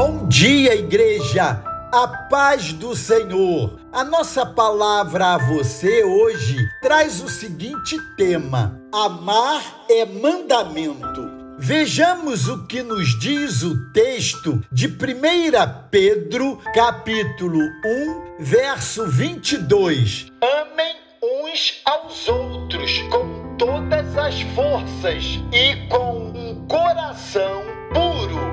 Bom dia, igreja! A paz do Senhor. A nossa palavra a você hoje traz o seguinte tema: Amar é mandamento. Vejamos o que nos diz o texto de 1 Pedro, capítulo 1, verso 22. Amem uns aos outros com todas as forças e com um coração.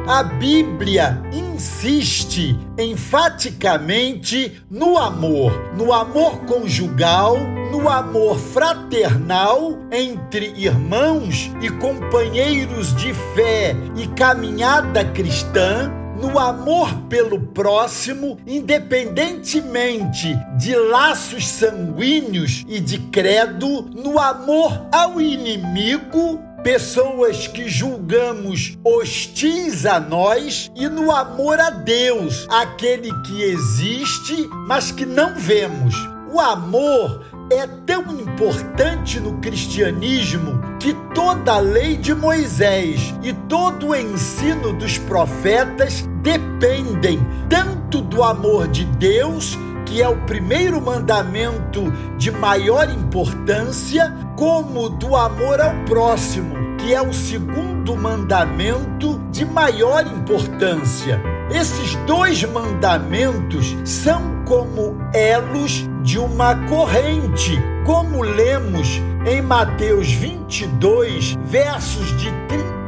A Bíblia insiste enfaticamente no amor, no amor conjugal, no amor fraternal entre irmãos e companheiros de fé e caminhada cristã no amor pelo próximo, independentemente de laços sanguíneos e de credo, no amor ao inimigo pessoas que julgamos hostis a nós e no amor a Deus, aquele que existe, mas que não vemos. O amor é tão importante no cristianismo que toda a lei de Moisés e todo o ensino dos profetas dependem tanto do amor de Deus que é o primeiro mandamento de maior importância, como do amor ao próximo, que é o segundo mandamento de maior importância. Esses dois mandamentos são como elos de uma corrente, como lemos em Mateus 22, versos de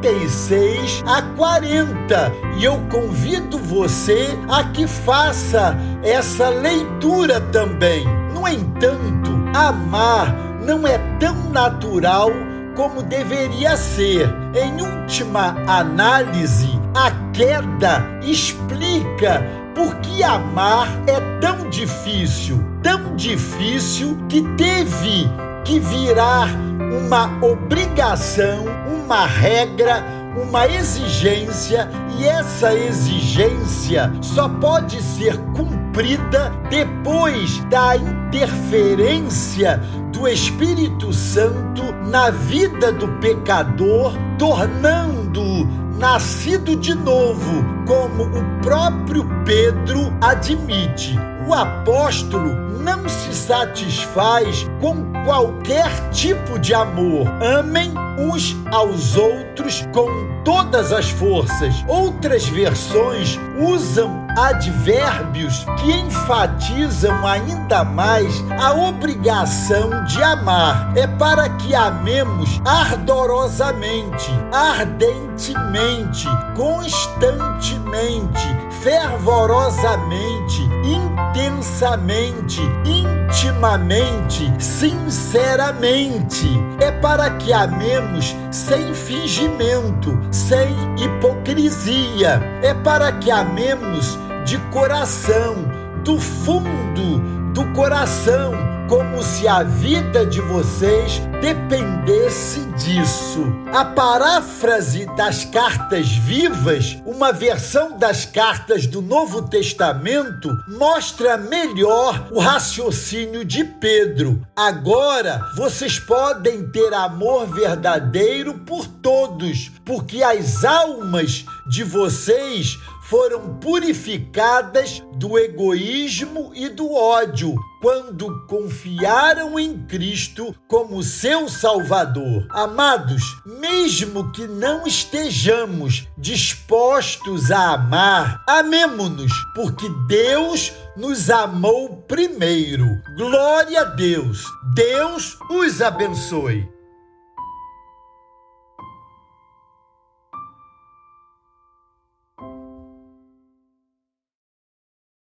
36 a 40. E eu convido você a que faça essa leitura também. No entanto, amar não é tão natural como deveria ser. Em última análise, a queda explica por que amar é tão difícil, tão difícil que teve que virar uma obrigação, uma regra, uma exigência, e essa exigência só pode ser cumprida depois da interferência do Espírito Santo na vida do pecador, tornando nascido de novo, como o próprio Pedro admite. O apóstolo não se satisfaz com qualquer tipo de amor. Amem uns aos outros com todas as forças. Outras versões usam advérbios que enfatizam ainda mais a obrigação de amar. É para que amemos ardorosamente, ardentemente, constantemente, fervorosamente, intensamente, intimamente, sinceramente. É para que amemos sem fingimento, sem hipocrisia. É para que amemos de coração, do fundo do coração, como se a vida de vocês dependesse disso. A paráfrase das cartas vivas, uma versão das cartas do Novo Testamento, mostra melhor o raciocínio de Pedro. Agora vocês podem ter amor verdadeiro por todos, porque as almas de vocês foram purificadas do egoísmo e do ódio quando confiaram em Cristo como seu Salvador. Amados, mesmo que não estejamos dispostos a amar, amemo-nos, porque Deus nos amou primeiro. Glória a Deus. Deus os abençoe.